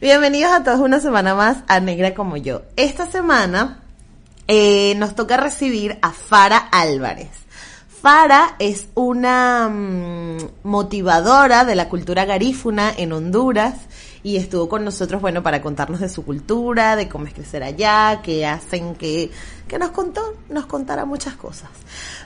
Bienvenidos a todos una semana más a Negra como yo. Esta semana eh, nos toca recibir a Fara Álvarez. Fara es una mm, motivadora de la cultura garífuna en Honduras y estuvo con nosotros, bueno, para contarnos de su cultura, de cómo es crecer allá, qué hacen, que, nos contó, nos contara muchas cosas.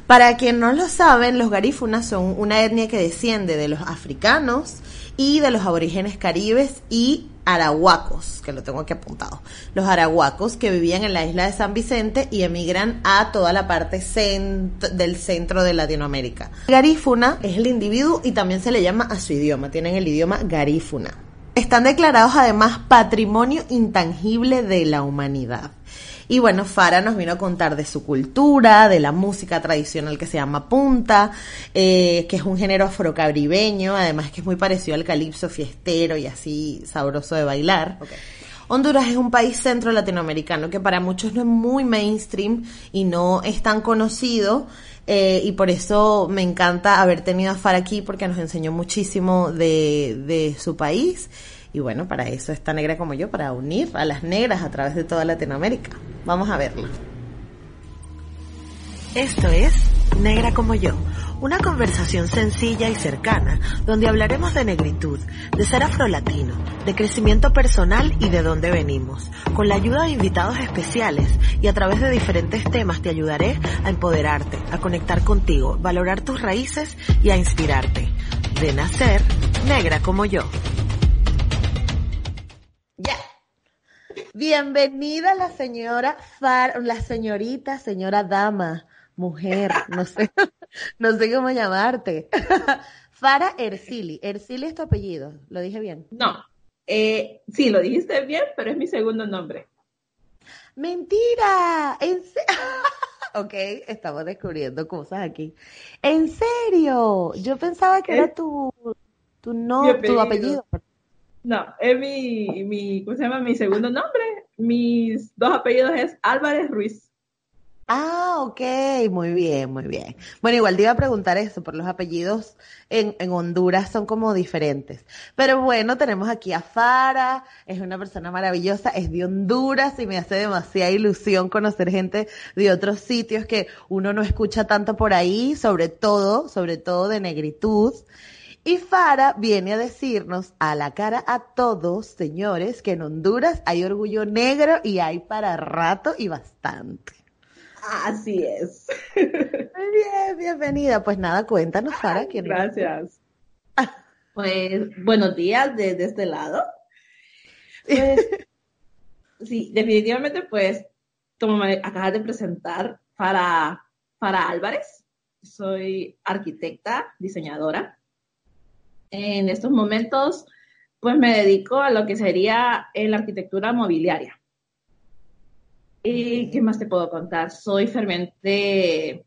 Para quien no lo saben, los garífunas son una etnia que desciende de los africanos y de los aborígenes caribes y arahuacos, que lo tengo aquí apuntado. Los arahuacos que vivían en la isla de San Vicente y emigran a toda la parte del centro de Latinoamérica. Garífuna es el individuo y también se le llama a su idioma, tienen el idioma garífuna. Están declarados además patrimonio intangible de la humanidad. Y bueno, Fara nos vino a contar de su cultura, de la música tradicional que se llama punta, eh, que es un género afrocaribeño, además que es muy parecido al calipso fiestero y así sabroso de bailar. Honduras es un país centro latinoamericano que para muchos no es muy mainstream y no es tan conocido. Eh, y por eso me encanta haber tenido a Fara aquí porque nos enseñó muchísimo de, de su país y bueno, para eso está Negra como yo, para unir a las negras a través de toda Latinoamérica. Vamos a verlo. Esto es Negra como yo, una conversación sencilla y cercana donde hablaremos de negritud, de ser afrolatino, de crecimiento personal y de dónde venimos. Con la ayuda de invitados especiales y a través de diferentes temas te ayudaré a empoderarte, a conectar contigo, valorar tus raíces y a inspirarte. De nacer, negra como yo. Bienvenida la señora Far, la señorita, señora dama, mujer, no sé, no sé cómo llamarte. Fara Ercili. Ercili es tu apellido, ¿lo dije bien? No, eh, sí, lo dijiste bien, pero es mi segundo nombre. Mentira, en ok, estamos descubriendo cosas aquí. En serio, yo pensaba que era tu, tu, no, tu apellido. No, es mi, mi, ¿cómo se llama? Mi segundo nombre. Mis dos apellidos es Álvarez Ruiz. Ah, ok, muy bien, muy bien. Bueno, igual te iba a preguntar eso, por los apellidos en, en, Honduras son como diferentes. Pero bueno, tenemos aquí a Fara, es una persona maravillosa, es de Honduras y me hace demasiada ilusión conocer gente de otros sitios que uno no escucha tanto por ahí, sobre todo, sobre todo de negritud. Y Fara viene a decirnos a la cara a todos, señores, que en Honduras hay orgullo negro y hay para rato y bastante. Así es. Muy bien, bienvenida. Pues nada, cuéntanos, Fara. ¿quién Gracias. Pues buenos días desde este lado. Pues, sí, definitivamente, pues, como me acabas de presentar, para, para Álvarez, soy arquitecta, diseñadora en estos momentos, pues me dedico a lo que sería la arquitectura mobiliaria. ¿Y qué más te puedo contar? Soy ferviente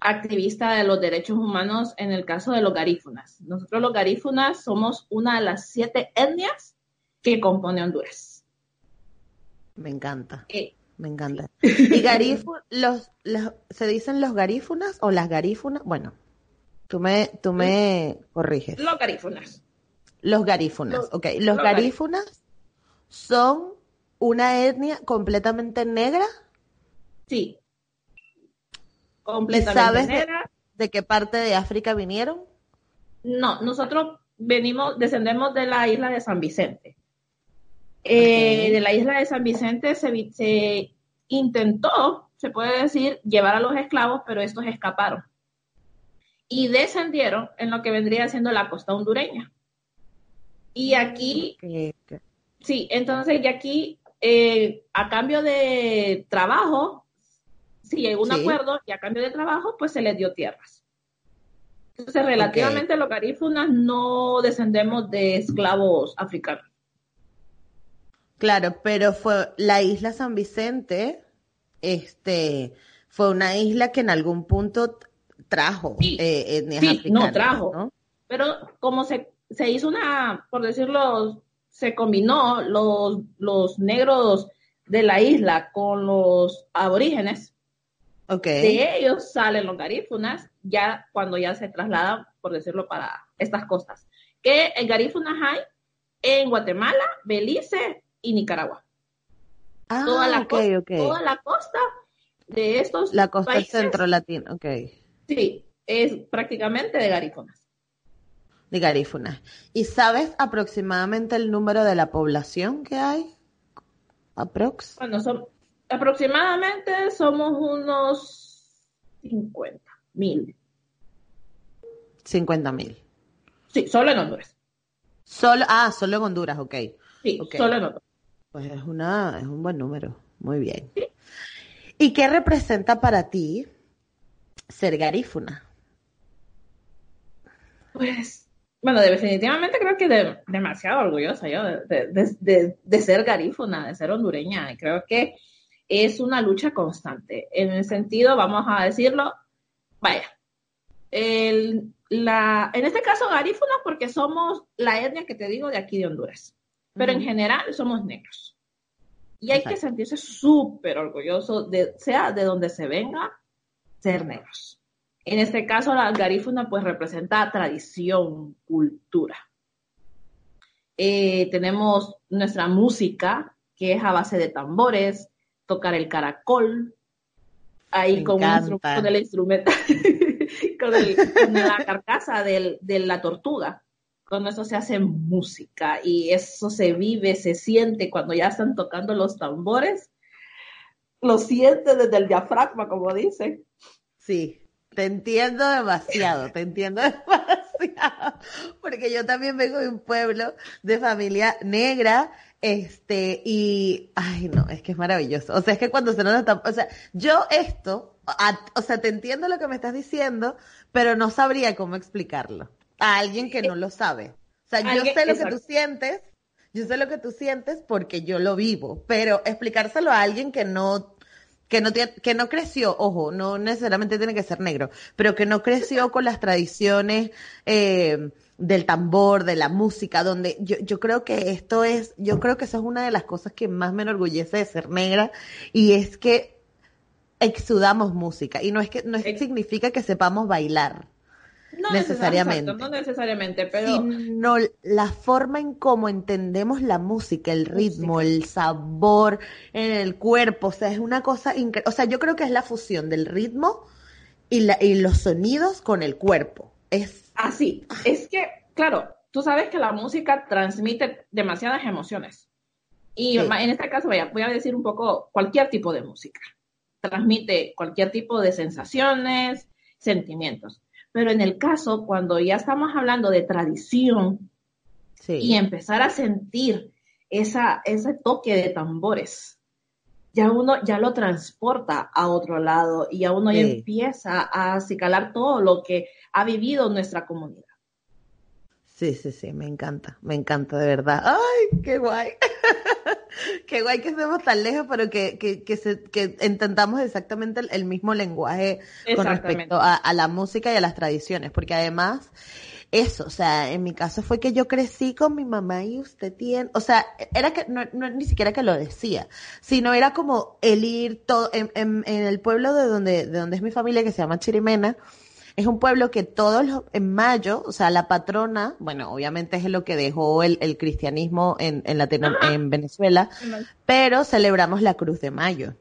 activista de los derechos humanos en el caso de los garífunas. Nosotros los garífunas somos una de las siete etnias que compone Honduras. Me encanta. Me encanta. ¿Y garífunas, los, se dicen los garífunas o las garífunas? Bueno, Tú me, tú me corriges. Los garífunas. Los garífunas, ok. Los, garífunas son una etnia completamente negra. Sí. Completamente ¿Sabes negra. De, qué parte de África vinieron? No, nosotros venimos, descendemos de la isla de San Vicente. Eh, de la isla de San Vicente se, se intentó, se puede decir, llevar a los esclavos, pero estos escaparon y descendieron en lo que vendría siendo la costa hondureña. Y aquí, sí, entonces y aquí, eh, a cambio de trabajo, si llegó un acuerdo y a cambio de trabajo, pues se les dio tierras. Entonces, relativamente los garífunas no descendemos de esclavos africanos. Claro, pero fue la isla San Vicente, este, fue una isla que en algún punto trajo eh, sí, no trajo, pero como se, se hizo una, por decirlo, se combinó los, los negros de la isla con los aborígenes, okay. de ellos salen los garífunas ya cuando ya se trasladan, por decirlo, para estas costas. Que el garífunas hay en Guatemala, Belice y Nicaragua. Ah, toda la, costa, toda la costa de estos La costa centro latino, ok. Sí, es prácticamente de garífunas. De garífunas. ¿Y sabes aproximadamente el número de la población que hay? Aprox. Bueno, son, aproximadamente somos unos 50 mil. 50 mil. Sí, solo en Honduras. Solo, ah, solo en Honduras, ok. Sí, solo en Honduras. Pues es, una, es un buen número. Muy bien. ¿Y qué representa para ti ser garífuna? Pues, bueno, definitivamente creo que demasiado orgullosa yo de, ser garífuna, de ser hondureña. Creo que es una lucha constante. En el sentido, vamos a decirlo, vaya, el, la, en este caso garífuna porque somos la etnia que te digo de aquí de Honduras pero en general somos negros. Y hay que sentirse súper orgulloso, de, sea de donde se venga, ser negros. En este caso, la garífuna pues representa tradición, cultura. Eh, tenemos nuestra música, que es a base de tambores, tocar el caracol, ahí con, el instrumento, con, la carcasa de la tortuga cuando eso se hace música y eso se vive, se siente cuando ya están tocando los tambores, lo siente desde el diafragma, como dicen. Sí, te entiendo demasiado, te entiendo demasiado, porque yo también vengo de un pueblo de familia negra, este, y, ay, no, es que es maravilloso. O sea, es que cuando se nos o sea, yo esto, o sea, te entiendo lo que me estás diciendo, pero no sabría cómo explicarlo a alguien que no lo sabe. O sea, yo sé lo que tú sientes, yo sé lo que tú sientes porque yo lo vivo, pero explicárselo a alguien que no que no que no creció, ojo, no necesariamente tiene que ser negro, pero que no creció con las tradiciones eh, del tambor, de la música, donde yo, yo creo que esto es, yo creo que eso es una de las cosas que más me enorgullece de ser negra y es que exudamos música y no es que no significa que sepamos bailar. No necesariamente. no necesariamente, pero... Sino la forma en cómo entendemos la música, el ritmo, el sabor en el cuerpo, o sea, es una cosa increíble. O sea, yo creo que es la fusión del ritmo y, la, y los sonidos con el cuerpo. Es así. Es que, claro, tú sabes que la música transmite demasiadas emociones. Y en este caso, voy a, voy a decir un poco cualquier tipo de música. Transmite cualquier tipo de sensaciones, sentimientos. Pero en el caso, cuando ya estamos hablando de tradición y empezar a sentir esa, ese toque de tambores, ya uno ya lo transporta a otro lado y ya uno ya empieza a acicalar todo lo que ha vivido nuestra comunidad. Sí, sí, sí, me encanta, me encanta de verdad. ¡Ay, qué guay! qué guay que estemos tan lejos, pero que, que, que, se, que intentamos exactamente el, mismo lenguaje con respecto a, la música y a las tradiciones, porque además, eso, o sea, en mi caso fue que yo crecí con mi mamá y usted tiene, o sea, era que no, no ni siquiera que lo decía, sino era como el ir todo, en, en, en el pueblo de donde, de donde es mi familia, que se llama Chirimena, es un pueblo que todos los, en mayo, o sea, la patrona, bueno, obviamente es lo que dejó el, cristianismo en, en, en Venezuela, pero celebramos la Cruz de Mayo.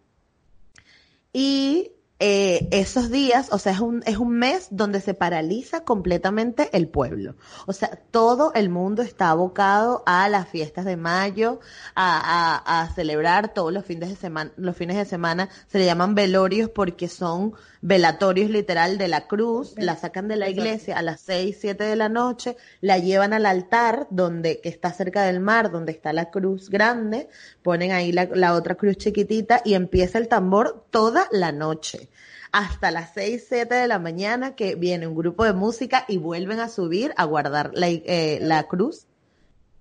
Y eh, esos días, o sea, es un, es un mes donde se paraliza completamente el pueblo. O sea, todo el mundo está abocado a las fiestas de mayo, a, a, a celebrar todos los fines de semana, los fines de semana se le llaman velorios porque son velatorios literal de la cruz, la sacan de la iglesia a las seis, siete de la noche, la llevan al altar donde, que está cerca del mar, donde está la cruz grande, ponen ahí la, la otra cruz chiquitita y empieza el tambor toda la noche. Hasta las 6, 7 de la mañana que viene un grupo de música y vuelven a subir a guardar la, eh, la cruz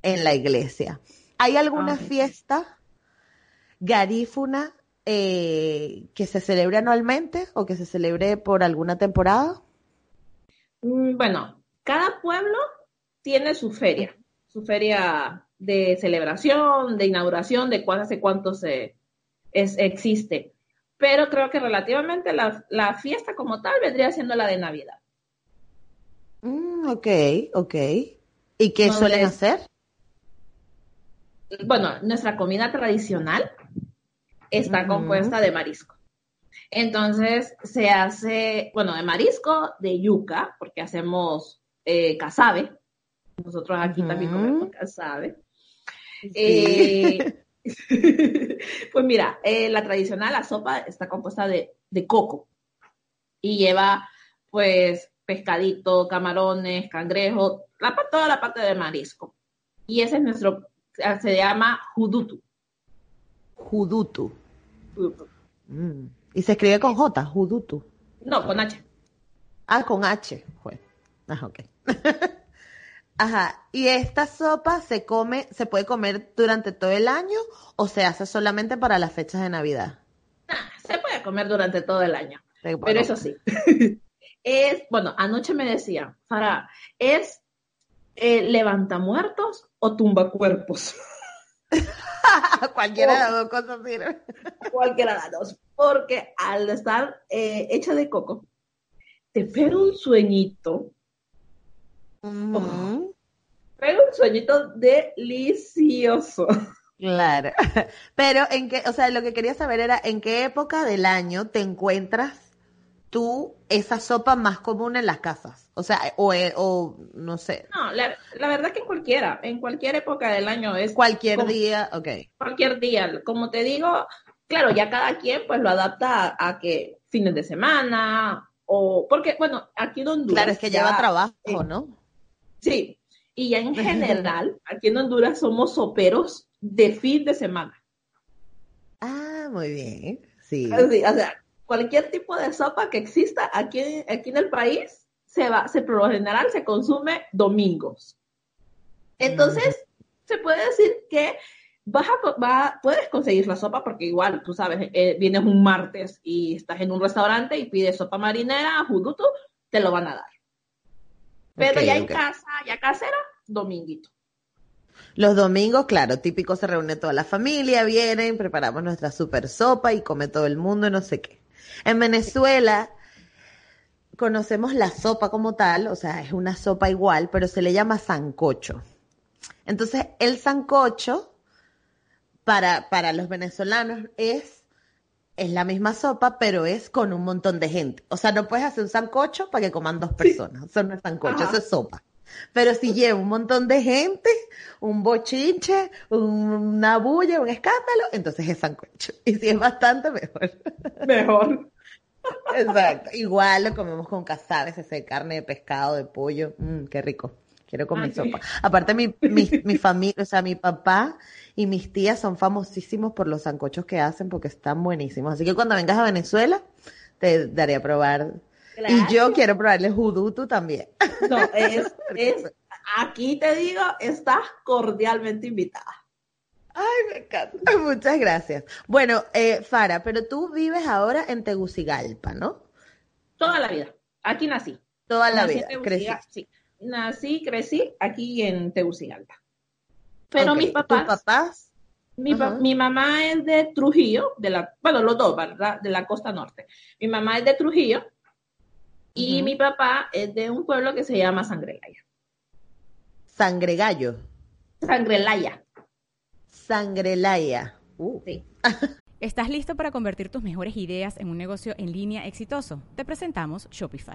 en la iglesia. ¿Hay alguna fiesta garífuna eh, que se celebre anualmente o que se celebre por alguna temporada? Mm, Bueno, cada pueblo tiene su feria, su feria de celebración, de inauguración, de cuándo hace cuánto se es, existe. Pero creo que relativamente la, la fiesta como tal vendría siendo la de Navidad. Mm, ok, ok. ¿Y qué No, suelen hacer? Bueno, nuestra comida tradicional está compuesta de marisco. Entonces se hace, bueno, de marisco, de yuca, porque hacemos eh, casabe. Nosotros aquí también comemos casabe. Sí. Eh, pues mira, eh, la tradicional, la sopa está compuesta de, de coco y lleva pues pescadito, camarones, cangrejo, la, toda la parte de marisco. Y ese es nuestro, se llama judutu. Judutu. Mm. Y se escribe con J, Judutu. No, con H. Ah, con H. Fue. Ajá, ok. Ajá. ¿Y esta sopa se come, se puede comer durante todo el año o se hace solamente para las fechas de Navidad? Ah, se puede comer durante todo el año. Pero bueno, eso sí. es, bueno, anoche me decía, Farah, ¿es eh, levanta muertos o tumba cuerpos? Cualquiera de las dos cosas sirve. Cualquiera de las dos. Porque al estar eh, hecha de coco, te pega un sueñito, Ujú. pega un sueñito delicioso. Claro. Pero en qué, o sea, lo que quería saber era en qué época del año te encuentras tú esa sopa más común en las casas. O sea, o, eh, o no sé, No, la, la verdad que en cualquiera, en cualquier época del año es cualquier como- día, ok. cualquier día. Como te digo, claro, ya cada quien pues lo adapta a, a que fines de semana o porque, bueno, aquí en Honduras. Claro, es que ya- lleva trabajo, eh, ¿no? Sí, y ya en general, aquí en Honduras somos soperos de fin de semana. Ah, muy bien. Sí. Así, o sea, cualquier tipo de sopa que exista aquí, aquí en el país, se va, se por lo general se consume domingos. Entonces, se puede decir que vas a, va- puedes conseguir la sopa porque igual, tú sabes, eh, vienes un martes y estás en un restaurante y pides sopa marinera, juduto, te lo van a dar. Pero ya en casa, ya casera, dominguito. Los domingos, claro, típico se reúne toda la familia, vienen, preparamos nuestra super sopa y come todo el mundo, no sé qué. En Venezuela conocemos la sopa como tal, o sea, es una sopa igual, pero se le llama sancocho. Entonces, el sancocho para, para los venezolanos es, es la misma sopa, pero es con un montón de gente. O sea, no puedes hacer un sancocho para que coman dos personas. Eso no es sancocho, Ajá. eso es sopa. Pero si lleva un montón de gente, un bochinche, un- una bulla, un escándalo, entonces es sancocho. Y si es bastante, mejor. Mejor. Exacto. Igual lo comemos con casabes, ese carne de pescado, de pollo. Mmm, qué rico. Quiero comer sí. sopa. Aparte, mi, mi, mi familia, o sea, mi papá y mis tías son famosísimos por los sancochos que hacen porque están buenísimos. Así que cuando vengas a Venezuela, te daré a probar. Y yo quiero probar el judutu también. No, es, es, aquí te digo, estás cordialmente invitada. Ay, me encanta. Muchas gracias. Bueno, eh, Fara, pero tú vives ahora en Tegucigalpa, ¿no? Toda la vida. Aquí nací. Toda la Nací vida. Crecí. Sí. Nací, crecí aquí en Tegucigalpa. Pero mis ¿tus papás, papás? mi, pa- mi mamá es de Trujillo, de la, bueno, los dos, ¿verdad? De la costa norte. Mi mamá es de Trujillo y mi papá es de un pueblo que se llama Sangrelaya. Sangre gallo. Sangrelaya. Sangrelaya. Uh. Sí. ¿Estás listo para convertir tus mejores ideas en un negocio en línea exitoso? Te presentamos Shopify.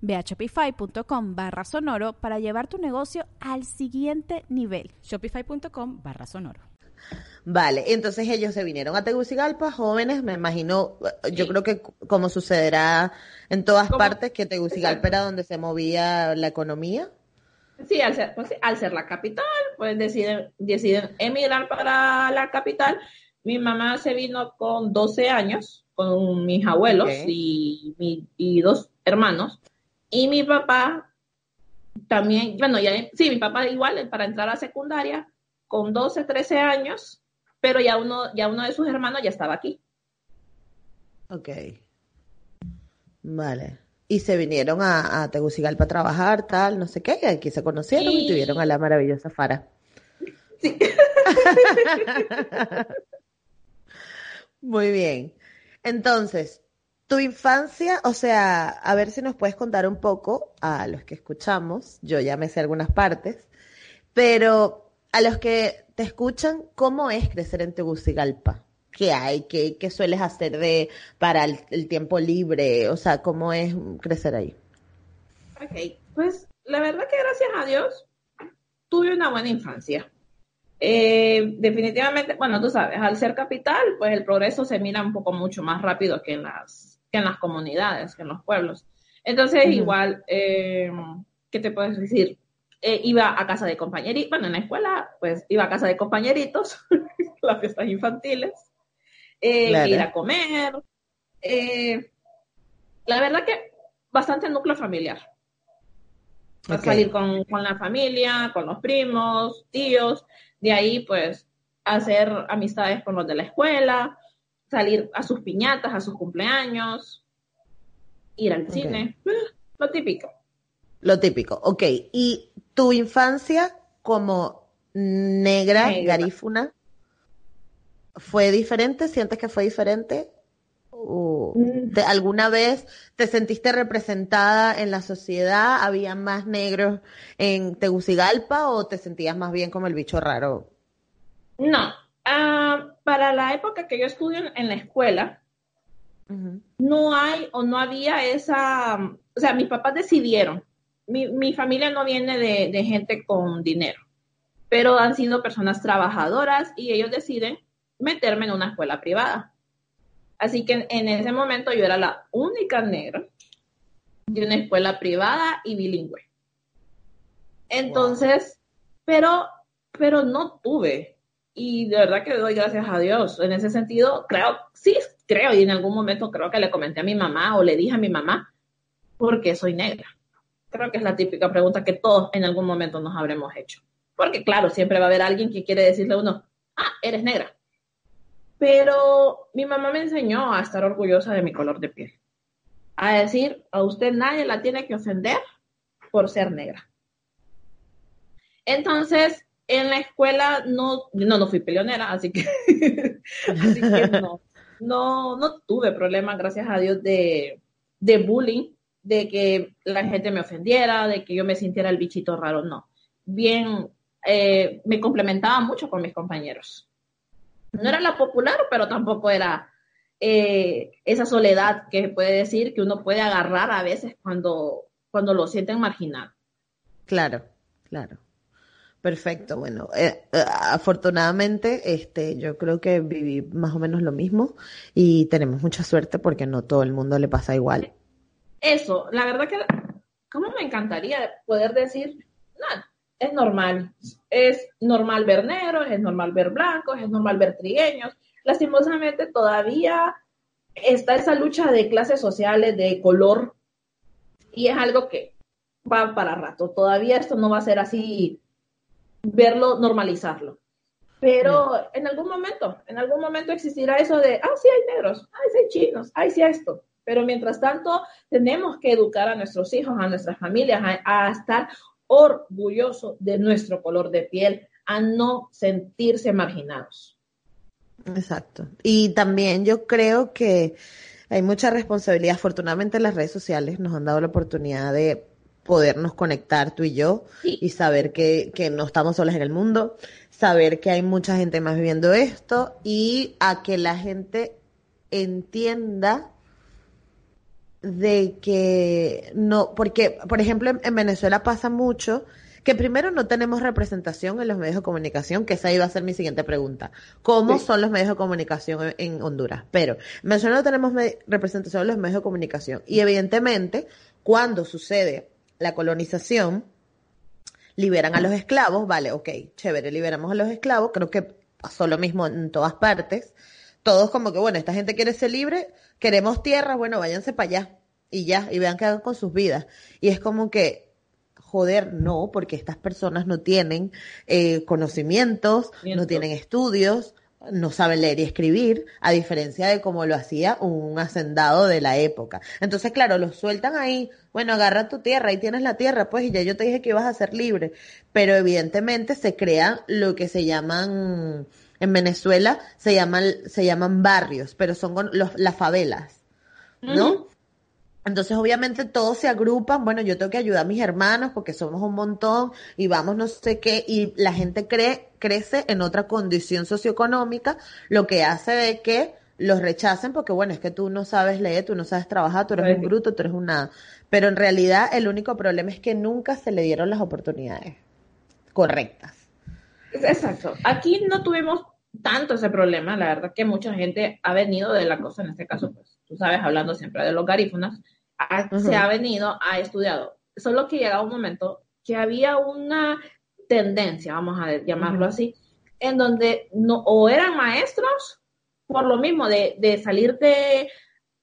Ve a shopify.com barra sonoro para llevar tu negocio al siguiente nivel. Shopify.com barra sonoro. Vale, entonces ellos se vinieron a Tegucigalpa, jóvenes, me imagino, yo creo que como sucederá en todas partes, que Tegucigalpa era donde se movía la economía. Sí, al ser, pues, al ser la capital, pues deciden, deciden emigrar para la capital. Mi mamá se vino con 12 años, con mis abuelos y, y dos hermanos. Y mi papá también, bueno, ya, sí, mi papá igual, para entrar a secundaria, con 12, 13 años, pero ya uno, ya uno de sus hermanos ya estaba aquí. Ok. Vale. Y se vinieron a, a Tegucigalpa a trabajar, tal, no sé qué, y aquí se conocieron y, tuvieron a la maravillosa Fara. Sí. Muy bien. Entonces, tu infancia, o sea, a ver si nos puedes contar un poco a los que escuchamos, yo ya me sé algunas partes, pero a los que te escuchan, ¿cómo es crecer en Tegucigalpa? ¿Qué hay? ¿Qué, sueles hacer de para el, tiempo libre? O sea, ¿cómo es crecer ahí? Ok, pues la verdad que gracias a Dios tuve una buena infancia. Eh, definitivamente, bueno, tú sabes, al ser capital, pues el progreso se mira un poco mucho más rápido que en las que en las comunidades, que en los pueblos. Entonces, igual, eh, ¿qué te puedes decir? Eh, iba a casa de compañeritos, bueno, en la escuela, pues iba a casa de compañeritos, las fiestas infantiles, eh, ir a comer. la verdad que bastante núcleo familiar. Salir con, con, la familia, con los primos, tíos, de ahí pues hacer amistades con los de la escuela, salir a sus piñatas, a sus cumpleaños, ir al cine, lo típico. Lo típico, ok. ¿Y tu infancia como negra, garífuna, fue diferente? ¿Sientes que fue diferente? Mm. ¿Alguna vez te sentiste representada en la sociedad? ¿Había más negros en Tegucigalpa o te sentías más bien como el bicho raro? No, Ah, para la época que yo estudio en, la escuela, no hay o no había esa, o sea, mis papás decidieron, mi, familia no viene de, gente con dinero, pero han sido personas trabajadoras y ellos deciden meterme en una escuela privada. Así que en, ese momento yo era la única negra de una escuela privada y bilingüe. Entonces, pero, pero no tuve y de verdad que doy gracias a Dios. En ese sentido, creo, sí, creo, y en algún momento creo que le comenté a mi mamá o le dije a mi mamá, ¿por qué soy negra? Creo que es la típica pregunta que todos en algún momento nos habremos hecho. Porque claro, siempre va a haber alguien que quiere decirle a uno, ah, eres negra. Pero mi mamá me enseñó a estar orgullosa de mi color de piel. A decir, a usted nadie la tiene que ofender por ser negra. Entonces, en la escuela no, no, no fui peleonera, así que, así que no, no, no tuve problemas, gracias a Dios, de, de bullying, de que la gente me ofendiera, de que yo me sintiera el bichito raro, no. Bien, eh, me complementaba mucho con mis compañeros. No era la popular, pero tampoco era eh, esa soledad que puede decir que uno puede agarrar a veces cuando, cuando lo sienten marginado. Claro, claro. Perfecto, bueno, eh, eh, afortunadamente, este, yo creo que viví más o menos lo mismo y tenemos mucha suerte porque no todo el mundo le pasa igual. Eso, la verdad que, ¿cómo me encantaría poder decir, nada, es normal, es normal ver negros, es normal ver blancos, es normal ver trigueños. Lastimosamente todavía está esa lucha de clases sociales, de color, y es algo que va para rato. Todavía esto no va a ser así verlo, normalizarlo. Pero en algún momento, en algún momento existirá eso de, ah, sí hay negros, ah, sí hay chinos, ah, sí hay esto. Pero mientras tanto, tenemos que educar a nuestros hijos, a nuestras familias, a, estar orgullosos de nuestro color de piel, a no sentirse marginados. Exacto. Y también yo creo que hay mucha responsabilidad. Afortunadamente las redes sociales nos han dado la oportunidad de podernos conectar tú y yo y saber que, que no estamos solas en el mundo, saber que hay mucha gente más viviendo esto y a que la gente entienda de que no, porque, por ejemplo, en, Venezuela pasa mucho que primero no tenemos representación en los medios de comunicación, que esa iba a ser mi siguiente pregunta. ¿Cómo son los medios de comunicación en, Honduras? Pero en Venezuela no tenemos representación en los medios de comunicación. Y evidentemente, cuando sucede la colonización, liberan a los esclavos, vale, ok, chévere, liberamos a los esclavos, creo que pasó lo mismo en todas partes. Todos como que, bueno, esta gente quiere ser libre, queremos tierra, bueno, váyanse para allá y ya, y vean qué hagan con sus vidas. Y es como que, joder, no, porque estas personas no tienen eh, conocimientos, no tienen estudios, no saben leer y escribir, a diferencia de como lo hacía un hacendado de la época. Entonces, claro, los sueltan ahí, bueno, agarra tu tierra, ahí tienes la tierra, pues, y ya yo te dije que ibas a ser libre. Pero evidentemente se crean lo que se llaman, en Venezuela se llaman, se llaman barrios, pero son los, las favelas, ¿no? Entonces, obviamente, todos se agrupan. Bueno, yo tengo que ayudar a mis hermanos porque somos un montón y vamos no sé qué. Y la gente cree, crece en otra condición socioeconómica, lo que hace de que los rechacen porque, bueno, es que tú no sabes leer, tú no sabes trabajar, tú eres un bruto, tú eres un nada. Pero en realidad, el único problema es que nunca se le dieron las oportunidades correctas. Exacto. Aquí no tuvimos tanto ese problema. La verdad que mucha gente ha venido de la cosa, en este caso, pues, tú sabes, hablando siempre de los garífonas se ha venido, ha estudiado. Solo que llegaba un momento que había una tendencia, vamos a llamarlo así, en donde no, o eran maestros por lo mismo de, de, salir de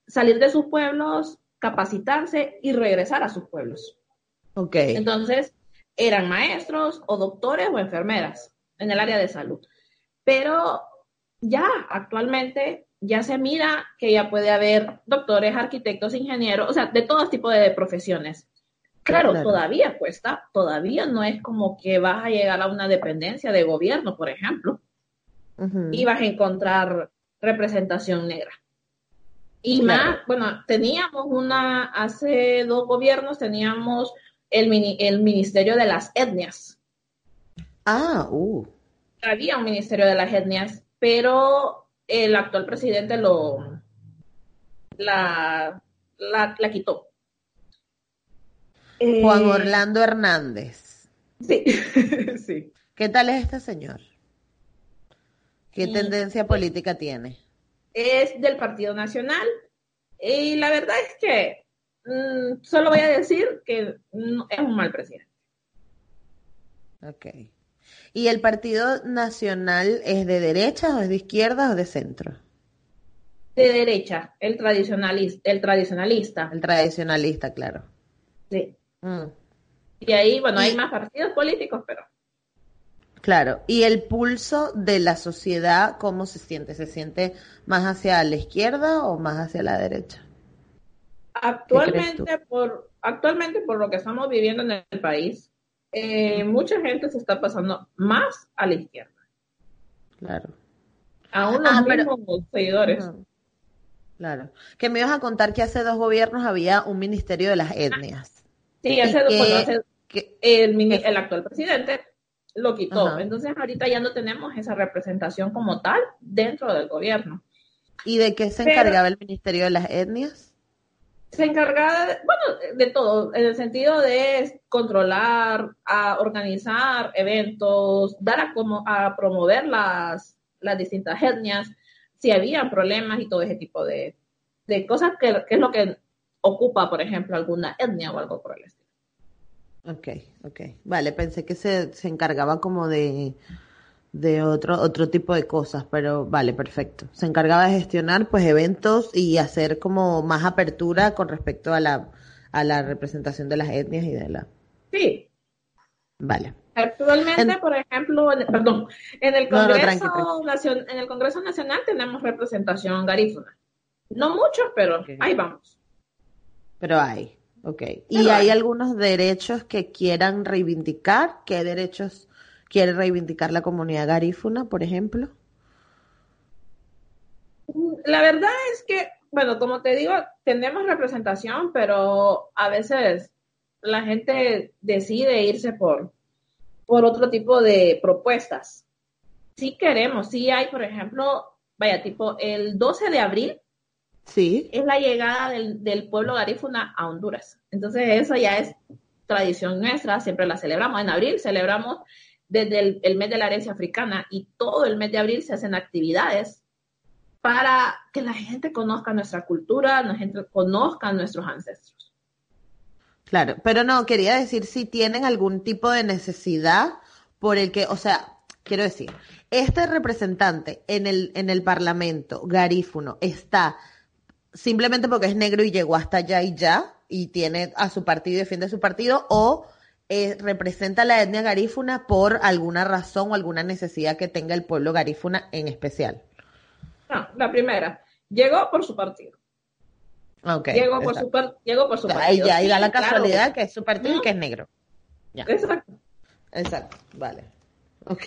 salir de sus pueblos, capacitarse y regresar a sus pueblos. Ok. Entonces, eran maestros o doctores o enfermeras en el área de salud. Pero ya actualmente ya se mira que ya puede haber doctores, arquitectos, ingenieros, o sea, de todo tipo de profesiones. Claro, todavía cuesta, todavía no es como que vas a llegar a una dependencia de gobierno, por ejemplo, y vas a encontrar representación negra. Y más, bueno, teníamos una, hace dos gobiernos teníamos el, el Ministerio de las Etnias. Ah, uh. Había un Ministerio de las Etnias, pero el actual presidente lo la, la, quitó. Juan eh, Orlando Hernández. Sí, sí. ¿Qué tal es este señor? ¿Qué tendencia política tiene? Es del Partido Nacional y la verdad es que mm, solo voy a decir que es un mal presidente. Ok. ¿Y el Partido Nacional es de derecha o es de izquierda o de centro? De derecha, el tradicionalista. El tradicionalista, el tradicionalista claro. Sí. Mm. Y ahí, bueno, hay más partidos políticos, pero... Claro, y el pulso de la sociedad, ¿cómo se siente? ¿Se siente más hacia la izquierda o más hacia la derecha? Actualmente, por, actualmente por lo que estamos viviendo en el país, eh, mucha gente se está pasando más a la izquierda. Claro. Aún los ah, mismos seguidores. Claro. Que me ibas a contar que hace dos gobiernos había un ministerio de las etnias. Sí, hace dos, que, el, actual presidente lo quitó. Entonces ahorita ya no tenemos esa representación como tal dentro del gobierno. ¿Y de qué se encargaba el ministerio de las etnias? Se encargaba, de, bueno, de todo, en el sentido de controlar, a organizar eventos, dar a, como, a promover las, las distintas etnias, si había problemas y todo ese tipo de, de cosas que, que, es lo que ocupa, por ejemplo, alguna etnia o algo por el estilo. Ok, ok. Vale, pensé que se, se encargaba como de de otro, otro tipo de cosas, pero vale, perfecto. Se encargaba de gestionar pues eventos y hacer como más apertura con respecto a la, a la representación de las etnias y de la... Sí. Vale. Actualmente, por ejemplo, en, perdón, en el, Congreso en el Congreso Nacional tenemos representación garífuna. No mucho, pero ahí vamos. Pero hay, ok. ¿Y hay, algunos derechos que quieran reivindicar? ¿Qué derechos quiere reivindicar la comunidad garífuna, por ejemplo? La verdad es que, bueno, como te digo, tenemos representación, pero a veces la gente decide irse por, por otro tipo de propuestas. Sí queremos, sí hay, por ejemplo, vaya, tipo, el 12 de abril sí. es la llegada del, pueblo garífuna a Honduras. Entonces, eso ya es tradición nuestra, siempre la celebramos. En abril celebramos desde el, mes de la herencia africana y todo el mes de abril se hacen actividades para que la gente conozca nuestra cultura, la gente conozca a nuestros ancestros. Claro, pero no, quería decir si tienen algún tipo de necesidad por el que, o sea, quiero decir, este representante en el, en el Parlamento garífuno está simplemente porque es negro y llegó hasta allá y ya, y tiene a su partido y defiende su partido, o eh, representa la etnia garífuna por alguna razón o alguna necesidad que tenga el pueblo garífuna en especial. No, la primera, llegó por su partido. Okay, llegó, por su llegó por su partido. Ahí ya, da la casualidad que es su partido y que es negro. Exacto. Exacto, vale. Ok.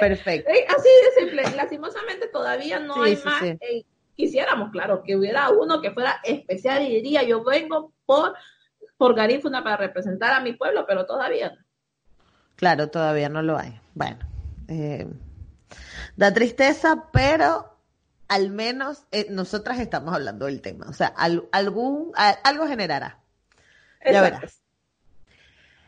Perfecto. Así de simple. Lastimosamente todavía no hay más. quisiéramos, claro, que hubiera uno que fuera especial y diría, yo vengo por, por Garífuna para representar a mi pueblo, pero todavía no. Claro, todavía no lo hay. Bueno, eh, da tristeza, pero al menos eh, nosotras estamos hablando del tema. O sea, algún, algo generará. Ya verás.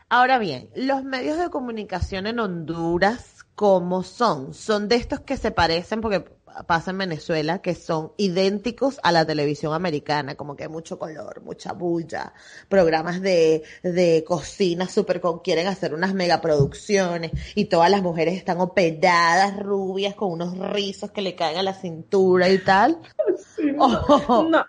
Ahora bien, los medios de comunicación en Honduras, ¿cómo son? Son de estos que se parecen, porque pasa en Venezuela, que son idénticos a la televisión americana, como que hay mucho color, mucha bulla, programas de, de cocina súper con, quieren hacer unas megaproducciones y todas las mujeres están operadas, rubias, con unos rizos que le caen a la cintura y tal. no,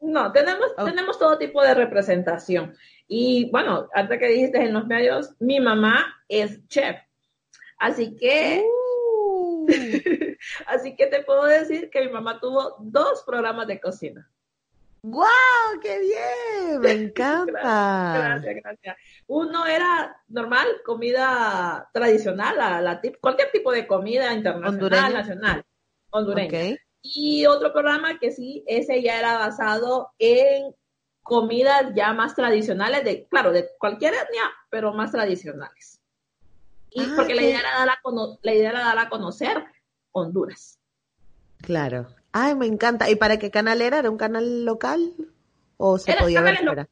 no, tenemos, tenemos todo tipo de representación. Y bueno, antes que dijiste en los medios, mi mamá es chef. Así que, uh. así que te puedo decir que mi mamá tuvo dos programas de cocina. ¡Guau! ¡Qué bien! Me encanta. gracias, gracias, Uno era normal, comida tradicional, la, cualquier tipo de comida internacional, nacional, hondureña. Y otro programa que sí, ese ya era basado en comidas ya más tradicionales, de, claro, de cualquier etnia, pero más tradicionales. Y ah, porque la idea, era dar a la idea era dar a conocer Honduras. Claro. Ay, me encanta. ¿Y para qué canal era? ¿Era un canal local? ¿O se podía ver fuera?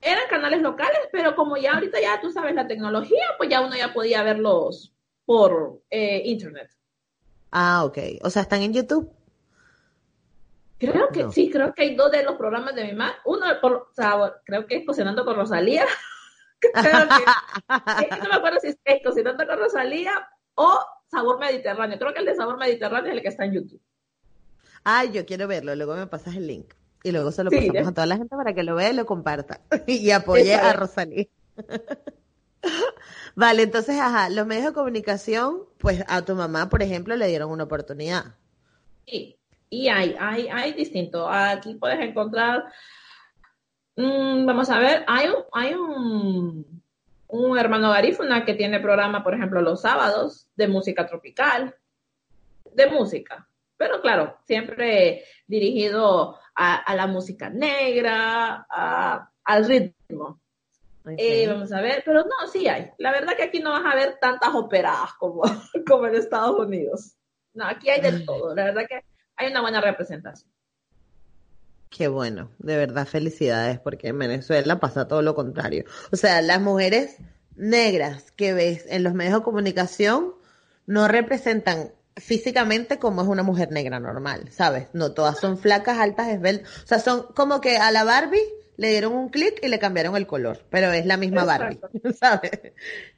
Eran canales locales, pero como ya ahorita ya tú sabes la tecnología, pues ya uno ya podía verlos por eh, internet. Ah, ok. O sea, ¿están en YouTube? Creo que sí, creo que hay dos de los programas de mi mamá. Uno, por, o sea, creo que es Cocinando con Rosalía. no me acuerdo si es Cocinando con Rosalía o Sabor Mediterráneo. Creo que el de Sabor Mediterráneo es el que está en YouTube. Ay, yo quiero verlo. Luego me pasas el link. Y luego se lo pasamos a toda la gente para que lo vea y lo comparta. y apoye a Rosalía. vale, entonces, ajá, los medios de comunicación, pues a tu mamá, por ejemplo, le dieron una oportunidad. Sí, y hay, hay, hay distinto. Aquí puedes encontrar, mm, vamos a ver, hay un, hay un, un hermano garífuna que tiene programa, por ejemplo, los sábados de música tropical, de música, pero claro, siempre dirigido a, la música negra, al ritmo. Eh, vamos a ver, pero no, sí hay. La verdad que aquí no vas a ver tantas operadas como, como en Estados Unidos. No, aquí hay de todo. La verdad que hay una buena representación. Qué bueno, de verdad felicidades, porque en Venezuela pasa todo lo contrario. O sea, las mujeres negras que ves en los medios de comunicación no representan físicamente como es una mujer negra normal, ¿sabes? No todas son flacas, altas, esbeltas. O sea, son como que a la Barbie le dieron un clic y le cambiaron el color, pero es la misma Barbie, ¿sabes?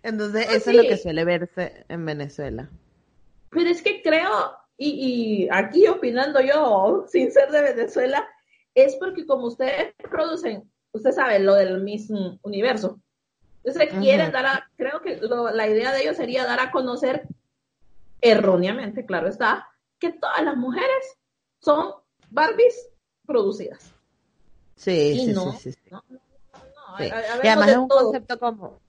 Entonces, eso es lo que suele verse en Venezuela. Pero es que creo, y, aquí opinando yo, sin ser de Venezuela, es porque como ustedes producen, usted sabe, lo del mismo universo. Entonces quieren dar a, creo que la idea de ellos sería dar a conocer erróneamente, claro está, que todas las mujeres son Barbies producidas. Sí, Y sí, no, sí, sí, sí. no, no, no, Sí. ha- ha- Y habemos además es un todo. concepto como,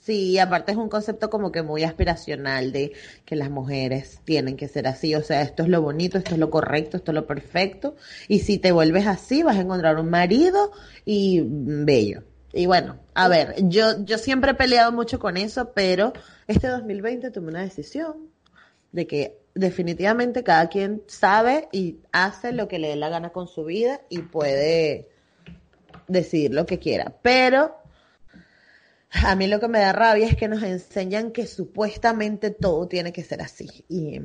sí, aparte es un concepto como que muy aspiracional de que las mujeres tienen que ser así, o sea, esto es lo bonito, esto es lo correcto, esto es lo perfecto, y si te vuelves así vas a encontrar un marido y bello. Y bueno, a ver, yo, yo siempre he peleado mucho con eso, pero este 2020 tomé una decisión de que definitivamente cada quien sabe y hace lo que le dé la gana con su vida y puede decidir lo que quiera. Pero a mí lo que me da rabia es que nos enseñan que supuestamente todo tiene que ser así. Y Y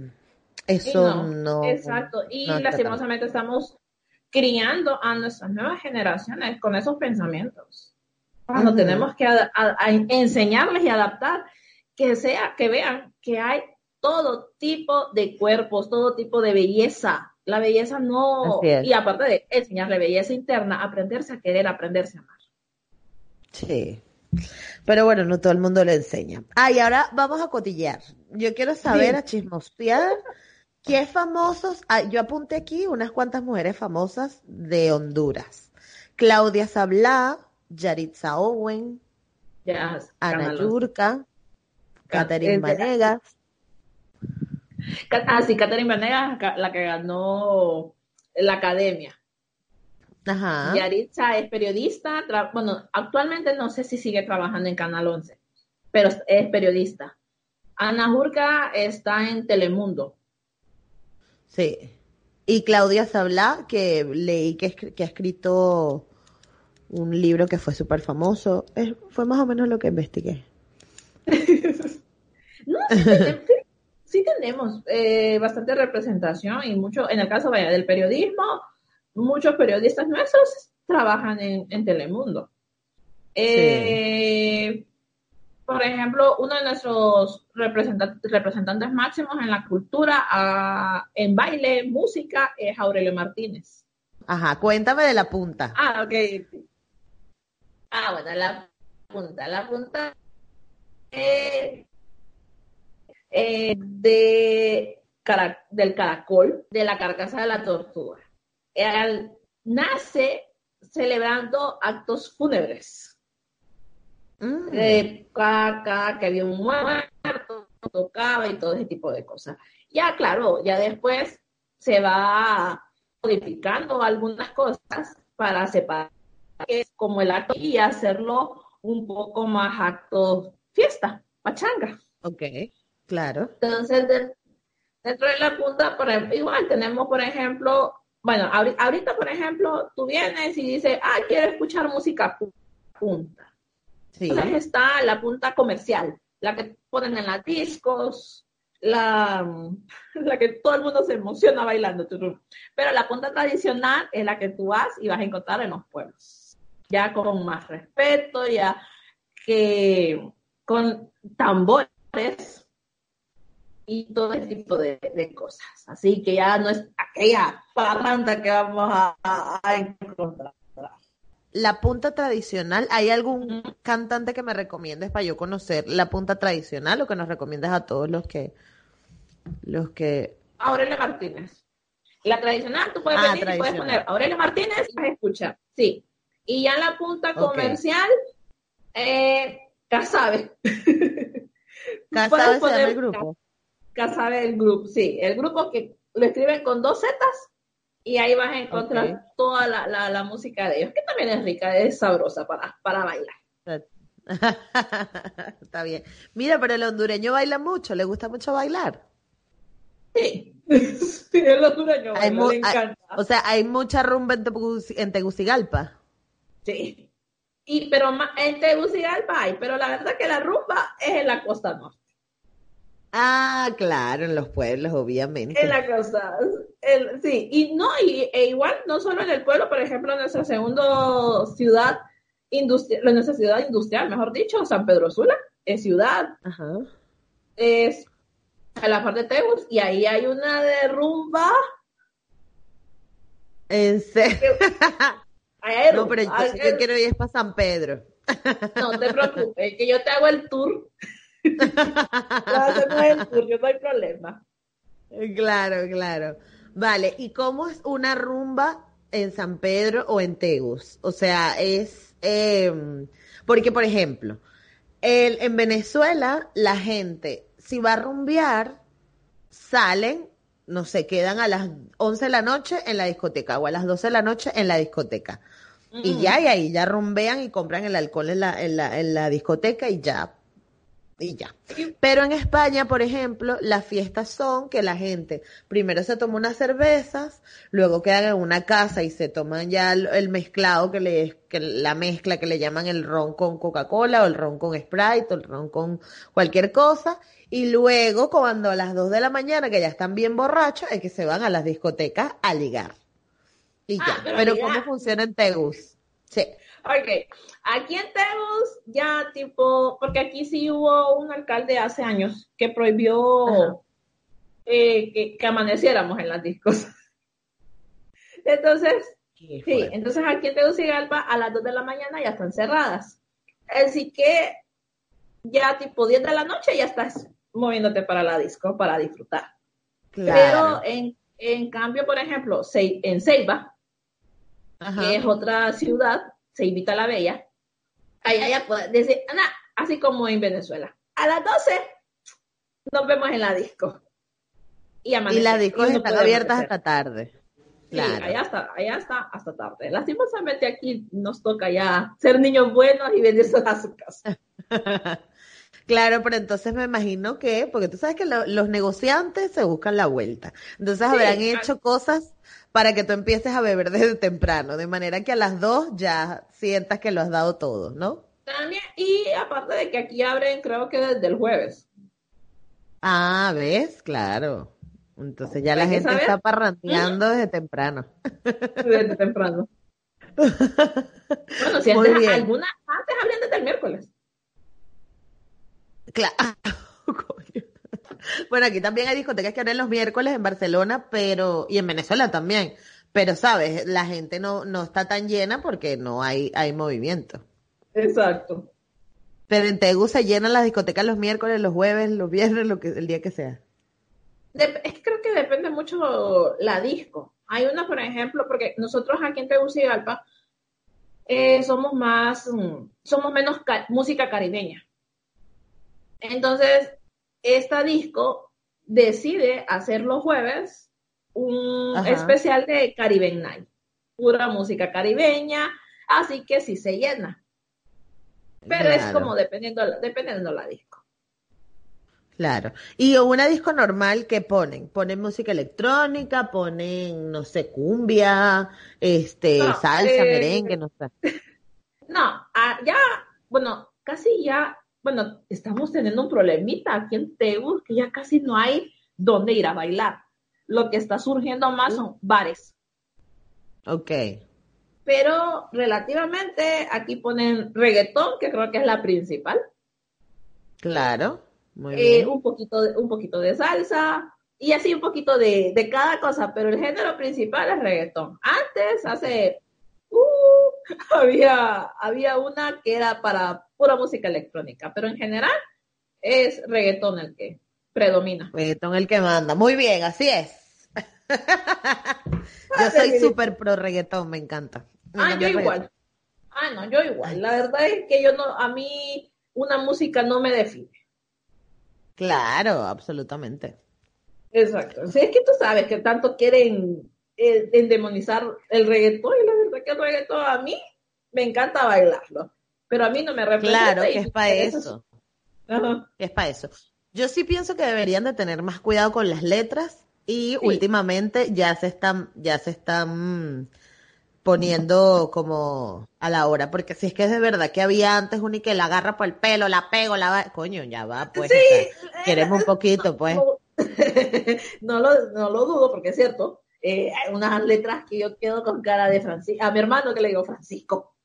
eso no. Exacto. Y no lastimosamente estamos criando a nuestras nuevas generaciones con esos pensamientos. Cuando tenemos que a- a- a enseñarles y adaptar que sea, que vean que hay todo tipo de cuerpos, todo tipo de belleza. La belleza no, y aparte de enseñarle belleza interna, aprenderse a querer, aprenderse a amar. Sí. Pero bueno, no todo el mundo lo enseña. Ah, y ahora vamos a cotillear. Yo quiero saber, Sí. a chismospear, qué famosos. ah, yo apunté aquí unas cuantas mujeres famosas de Honduras: Claudia Sablá, Yaritza Owen, Ana Yurka, Catherine es de- Vanegas. Ah, sí, Catherine Vanegas, la que ganó la academia. Ajá. Yaritza es periodista, bueno, actualmente no sé si sigue trabajando en Canal 11, pero es- periodista. Ana Jurka está en Telemundo. Sí. Y Claudia Sablá, que leí que, ha escrito un libro que fue súper famoso. Es- fue más o menos lo que investigué. No, sí, tenemos, sí, sí tenemos, eh, bastante representación y mucho, en el caso vaya, del periodismo, muchos periodistas nuestros trabajan en, en Telemundo. Eh, Por ejemplo, uno de nuestros representa- representantes máximos en la cultura, ah, en baile, música, es Aurelio Martínez. Ajá, cuéntame de la punta. Ah, ok. Ah, bueno, la punta. La punta eh, eh, de, cara- del caracol, de la carcasa de la tortuga. Él nace celebrando actos fúnebres. Mm, caca, que había un muerto, tocaba y todo ese tipo de cosas. Ya, claro, ya después se va modificando algunas cosas para separar que es como el acto y hacerlo un poco más acto fiesta, pachanga. ok, claro. Entonces, de- dentro de la punta, por ejemplo, igual tenemos, por ejemplo, bueno, ahori- ahorita, por ejemplo, tú vienes y dices, ah, quiero escuchar música pu- punta. Sí. Entonces está la punta comercial, la que ponen en las discos, la, la que todo el mundo se emociona bailando. Pero la punta tradicional es la que tú vas y vas a encontrar en los pueblos. Ya con más respeto, ya que con tambores y todo ese tipo de, de cosas. Así que ya no es aquella parranda que vamos a, a- encontrar. La punta tradicional, ¿hay algún cantante que me recomiendes para yo conocer la punta tradicional o que nos recomiendes a todos los que los que Aurelio Martínez. La tradicional, tú puedes Ah, venir y puedes poner Aurelio Martínez y vas a escuchar. Sí. Y ya en la punta Ok. comercial, eh, Casabe. Casabe se llama el grupo. Casabe el grupo, sí. El grupo que lo escriben con dos zetas y ahí vas a encontrar toda la, la- la música de ellos, que también es rica, es sabrosa para, para bailar. Está bien. Mira, pero el hondureño baila mucho, le gusta mucho bailar. Sí. sí, el hondureño baila, le hay- encanta. o sea, hay mucha rumba en, en Tegucigalpa. Sí. Y, pero en Tegucigalpa hay, pero la verdad que la rumba es en la costa norte. Ah, claro, en los pueblos, obviamente. En la el- sí. Y no, y, e igual, no solo en el pueblo, por ejemplo, en nuestra segunda ciudad industrial, nuestra ciudad industrial, mejor dicho, San Pedro Sula, es ciudad, Ajá. es a la parte de Tegus, y ahí hay una de rumba. En serio. No, pero yo, yo quiero ir para San Pedro. No te preocupes, que yo te hago el tour. El no hay problema. Claro, claro. Vale, ¿y cómo es una rumba en San Pedro o en Tegus. O sea, es, em, porque por ejemplo, el, en Venezuela la gente, si va a rumbear, salen, no sé, quedan a las 11 de la noche en la discoteca o a las 12 de la noche en la discoteca. Y ya, y ahí ya rumbean y compran el alcohol en la, en la, en la discoteca y ya, y ya. Pero en España, por ejemplo, las fiestas son que la gente primero se toma unas cervezas, luego quedan en una casa y se toman ya el, mezclado que le, que la mezcla que le llaman el ron con Coca-Cola o el ron con Sprite o el ron con cualquier cosa. Y luego, cuando a las dos de la mañana, que ya están bien borrachos, es que se van a las discotecas a ligar. Y ya. Ah, pero, ¿cómo funciona en Tegus? Sí. Ok, aquí en Tegus ya tipo, porque aquí sí hubo un alcalde hace años que prohibió eh, que, amaneciéramos en las discos. Entonces, sí, entonces aquí en Tegucigalpa a las 2 de la mañana ya están cerradas. Así que ya tipo 10 de la noche ya estás moviéndote para la disco para disfrutar. Pero en, en cambio, por ejemplo, en Ceiba, que es otra ciudad, se invita a la bella, allá ya puede decir, así como en Venezuela. A las 12 nos vemos en la disco. Y, y las discos están abiertas hasta tarde. Claro. Sí, allá está, allá está hasta tarde. Lastimosamente aquí nos toca ya ser niños buenos y venirse a su casa. Claro, pero entonces me imagino que, porque tú sabes que los negociantes se buscan la vuelta. Entonces habrán hecho cosas para que tú empieces a beber desde temprano, de manera que a las dos ya sientas que lo has dado todo, ¿no? También, y aparte de que aquí abren, creo que desde el jueves. Ah, ¿ves? Claro. Entonces ya la gente está parranteando desde temprano. Desde temprano. bueno, si antes, algunas antes abren desde el miércoles. Claro. Bueno, aquí también hay discotecas que abren los miércoles en Barcelona, pero, y en Venezuela también. Pero, sabes, la gente no, no está tan llena porque no hay, hay movimiento. Exacto. Pero en Tegu se llenan las discotecas los miércoles, los jueves, los viernes, lo que, el día que sea. es que creo que depende mucho la disco. Hay una, por ejemplo, porque nosotros aquí en Tegucigalpa eh, somos más, mm, somos menos música caribeña. Entonces, esta disco decide hacer los jueves un especial de Caribbean Night, pura música caribeña, así que sí se llena. Pero es como dependiendo, dependiendo la disco. Claro. Y una disco normal que ponen, ponen música electrónica, ponen, no sé, cumbia, este, salsa, eh, merengue, no sé. No, ah, ya, bueno, casi ya bueno, estamos teniendo un problemita aquí en Tegus que ya casi no hay dónde ir a bailar. Lo que está surgiendo más son bares. Ok. Pero relativamente aquí ponen reggaetón, que creo que es la principal. Claro. Muy eh, bien. un, poquito de, un poquito de salsa y así un poquito de, de cada cosa, pero el género principal es reggaetón. Antes, hace había, había una que era para pura música electrónica, pero en general es reggaetón el que predomina. Reggaetón el que manda. Muy bien, así es. yo soy súper pro reggaetón, me encanta. ah, yo igual. Ah, no, yo igual. La verdad es que yo no, a mí una música no me define. Claro, absolutamente. Exacto. Si es que tú sabes que tanto quieren eh, endemonizar el reggaetón y la verdad que el reggaetón a mí me encanta bailarlo, pero a mí no me representa. Claro, que es para eso. Es para eso. Yo sí pienso que deberían de tener más cuidado con las letras y últimamente ya se están, ya se están poniendo como a la hora, porque si es que es de verdad que había antes un y que la agarra por el pelo, la pego, la va, coño, ya va, pues, queremos un poquito, pues. No, lo, no lo dudo, porque es cierto, eh, unas letras que yo quedo con cara de Francisco, a mi hermano que le digo, Francisco,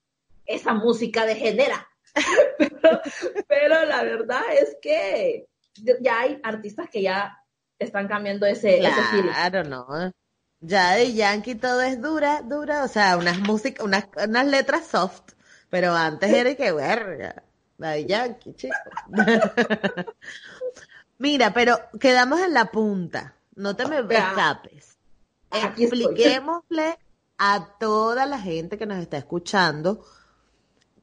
esa música degenera. pero, pero la verdad es que ya hay artistas que ya están cambiando ese, claro, no. Ya de Yankee todo es dura, dura, o sea, unas músicas, unas, unas letras soft, pero antes era que verga, de Yankee, chico. Mira, pero quedamos en la punta, no te me escapes expliquémosle a toda la gente que nos está escuchando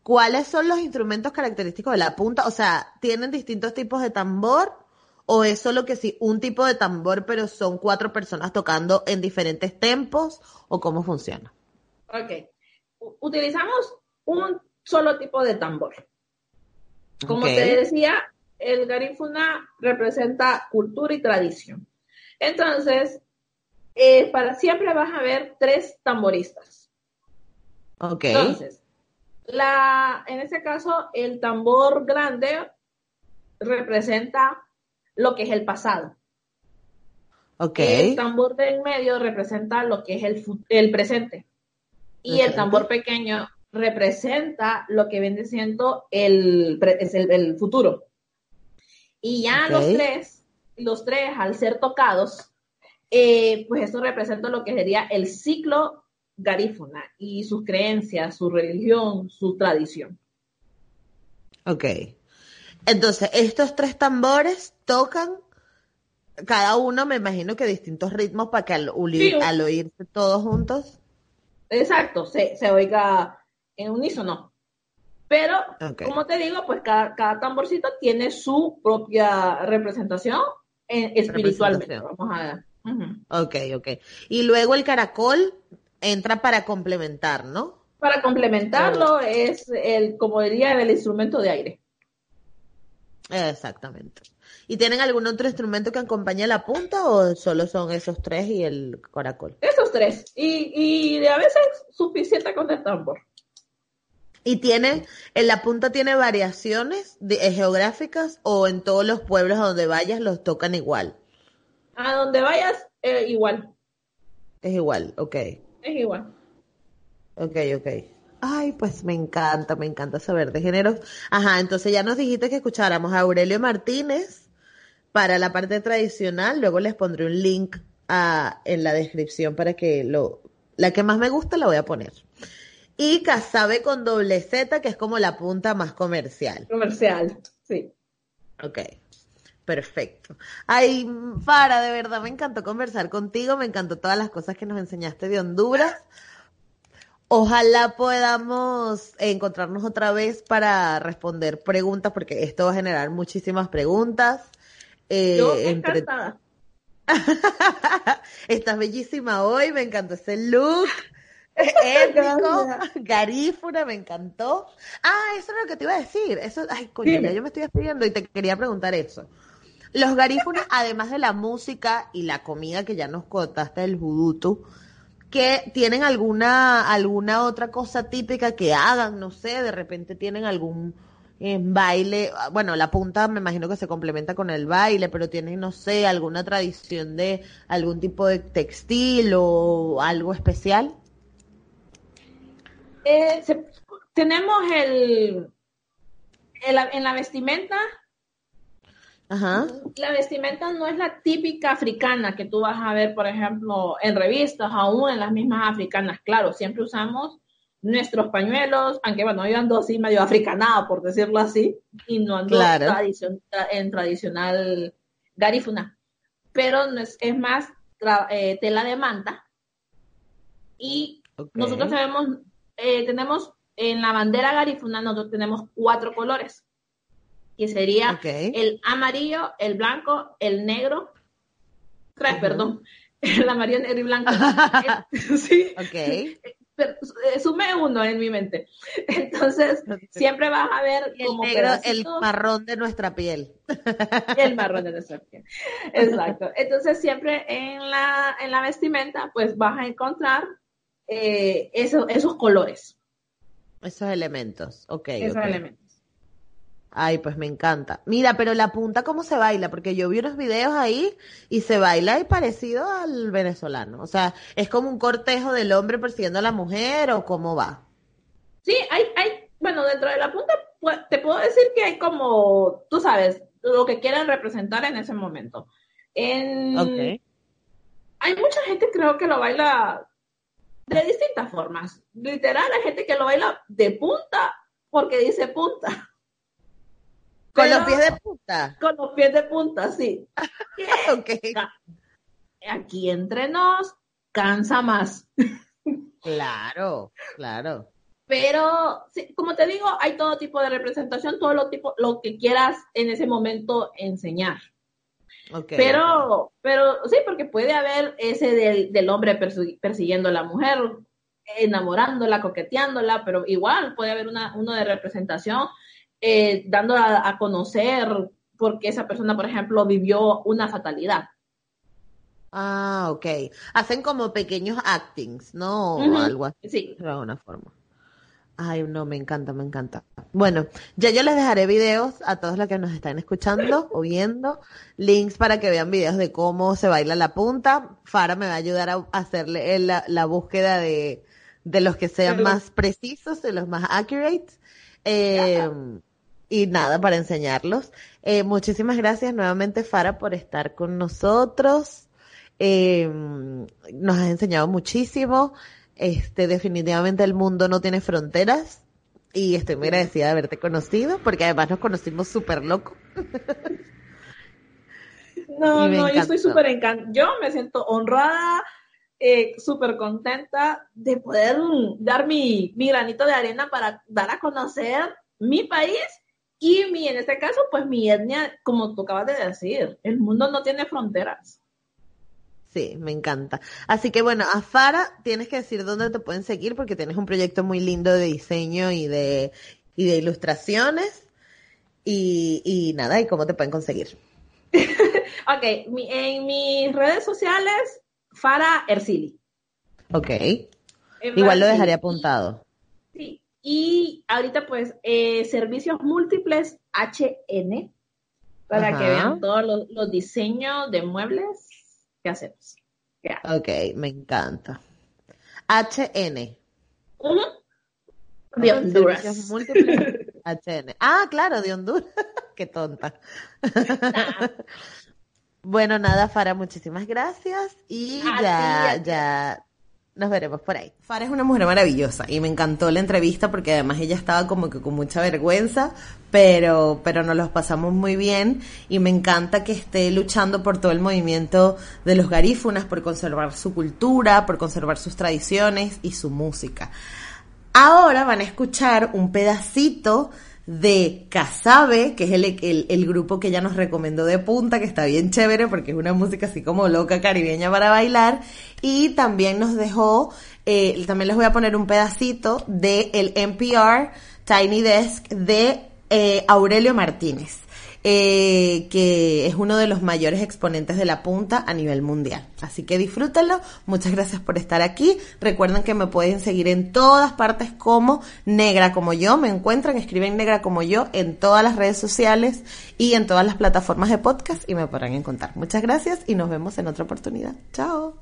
cuáles son los instrumentos característicos de la punta. O sea, ¿tienen distintos tipos de tambor? ¿O es solo que sí, un tipo de tambor, pero son cuatro personas tocando en diferentes tempos? ¿O cómo funciona? Ok. Utilizamos un solo tipo de tambor. Como te decía, el garífuna representa cultura y tradición. Entonces, eh, para siempre vas a ver tres tamboristas. Ok. Entonces, la, en este caso, el tambor grande representa lo que es el pasado. Ok. El tambor de en medio representa lo que es el, el presente. Y el tambor pequeño representa lo que viene siendo el, el, futuro. Y ya los tres, los tres al ser tocados, eh, pues eso representa lo que sería el ciclo garífuna y sus creencias, su religión, su tradición. Ok. Entonces, estos tres tambores tocan cada uno, me imagino que distintos ritmos para que al, oírse todos juntos. Exacto, se, se oiga en unísono. Pero, como te digo, pues cada, tamborcito tiene su propia representación espiritualmente. Vamos a ver. Ok, ok. Y luego el caracol entra para complementar, ¿no? Para complementarlo es el, como diría, el instrumento de aire. Exactamente. ¿Y tienen algún otro instrumento que acompañe la punta o solo son esos tres y el caracol? Esos tres. Y, y a veces suficiente con el tambor. ¿Y tiene, en la punta tiene variaciones eh, geográficas o en todos los pueblos a donde vayas los tocan igual? A donde vayas, eh, igual. Es igual, ok. Es igual. Ok, ok. Ay, pues me encanta, me encanta saber de géneros. Ajá, entonces ya nos dijiste que escucháramos a Aurelio Martínez para la parte tradicional. Luego les pondré un link a, en la descripción para que lo... La que más me gusta la voy a poner. Y Casabe con doble Z, que es como la punta más comercial. Comercial, sí. Ok, perfecto. Ay, Fara, de verdad me encantó conversar contigo, me encantó todas las cosas que nos enseñaste de Honduras. Ojalá podamos encontrarnos otra vez para responder preguntas, porque esto va a generar muchísimas preguntas. Eh, Yo encantada. Estás bellísima hoy, me encantó ese look. épico, garífuna, me encantó. Ah, eso es lo que te iba a decir. Eso, ay, coño, yo me estoy despidiendo y te quería preguntar eso. Los garífunas, además de la música y la comida que ya nos contaste del judutu, que tienen alguna, alguna otra cosa típica que hagan, no sé, de repente tienen algún eh, baile, bueno, la punta me imagino que se complementa con el baile, pero tienen, no sé, alguna tradición de algún tipo de textil o algo especial. Eh, tenemos el, en la vestimenta. La vestimenta no es la típica africana que tú vas a ver, por ejemplo, en revistas, aún en las mismas africanas. Claro, siempre usamos nuestros pañuelos, aunque bueno, yo ando así medio africanado, por decirlo así, y no ando en tradicional garifuna. Pero es, es más eh, tela de manta. Y nosotros tenemos eh, tenemos en la bandera garifuna, nosotros tenemos cuatro colores, que sería el amarillo, el blanco, el negro, tres, perdón, el amarillo, negro y blanco. sí. Ok. Eh, sume uno en mi mente. Entonces, siempre vas a ver el negro, el marrón de nuestra piel. El marrón de nuestra piel. Exacto. Entonces, siempre en la, en la vestimenta, pues vas a encontrar eh, esos colores. Esos elementos, ok. Esos elementos. Ay, pues me encanta. Mira, pero la punta, ¿cómo se baila? Porque yo vi unos videos ahí y se baila y parecido al venezolano. O sea, ¿es como un cortejo del hombre persiguiendo a la mujer o cómo va? Sí, hay, hay, bueno, dentro de la punta pues, te puedo decir que hay como, tú sabes, lo que quieren representar en ese momento. En... Hay mucha gente creo que lo baila de distintas formas. Literal, hay gente que lo baila de punta porque dice punta. ¿Con los pies de punta? Con los pies de punta, sí. ok. Aquí entre nos, cansa más. Claro, claro. Pero, como te digo, hay todo tipo de representación, todo lo, tipo, lo que quieras en ese momento enseñar. pero, pero sí, porque puede haber ese del, del hombre persiguiendo a la mujer, enamorándola, coqueteándola, pero igual puede haber una, uno de representación, eh, dando a, conocer porque esa persona, por ejemplo, vivió una fatalidad. Ah, ok. Hacen como pequeños actings, ¿no? O algo así. Sí. De alguna forma. Ay, no, me encanta, me encanta. Bueno, ya yo les dejaré videos a todos los que nos están escuchando o viendo, links para que vean videos de cómo se baila la punta. Fara me va a ayudar a hacerle la búsqueda de, de los que sean más precisos, de los más accurate. Eh, y nada, para enseñarlos. Eh, muchísimas gracias nuevamente, Fara, por estar con nosotros. Eh, nos has enseñado muchísimo. Este, definitivamente el mundo no tiene fronteras. Y estoy muy agradecida de haberte conocido, porque además nos conocimos súper loco. No, no, yo estoy súper encantada. Yo me siento honrada eh, súper contenta de poder dar mi, mi, granito de arena para dar a conocer mi país y mi, en este caso, pues mi etnia, como tú acabas de decir, el mundo no tiene fronteras. Sí, me encanta. Así que bueno, a Fara tienes que decir dónde te pueden seguir porque tienes un proyecto muy lindo de diseño y de, y de ilustraciones. Y, y nada, ¿y cómo te pueden conseguir? ok, en mis redes sociales Fara Ercili. Ok. Igual lo dejaré apuntado. Y ahorita pues eh, servicios múltiples HN para que vean todos los, diseños de muebles que hacemos. Ok, me encanta. HN. De Honduras. Múltiples HN. Ah, claro, de Honduras. Qué tonta. Bueno, nada, Fara, muchísimas gracias y ya, ya nos veremos por ahí. Fara es una mujer maravillosa y me encantó la entrevista porque además ella estaba como que con mucha vergüenza, pero, pero nos los pasamos muy bien y me encanta que esté luchando por todo el movimiento de los garífunas, por conservar su cultura, por conservar sus tradiciones y su música. Ahora van a escuchar un pedacito de Casabe, que es el, el, grupo que ella nos recomendó de punta, que está bien chévere porque es una música así como loca caribeña para bailar. Y también nos dejó, eh, también les voy a poner un pedacito de el NPR Tiny Desk de eh, Aurelio Martínez. Eh, que es uno de los mayores exponentes de la punta a nivel mundial. Así que disfrútenlo. Muchas gracias por estar aquí. Recuerden que me pueden seguir en todas partes como Negra como yo. Me encuentran, escriben Negra como yo en todas las redes sociales y en todas las plataformas de podcast y me podrán encontrar. Muchas gracias y nos vemos en otra oportunidad. Chao.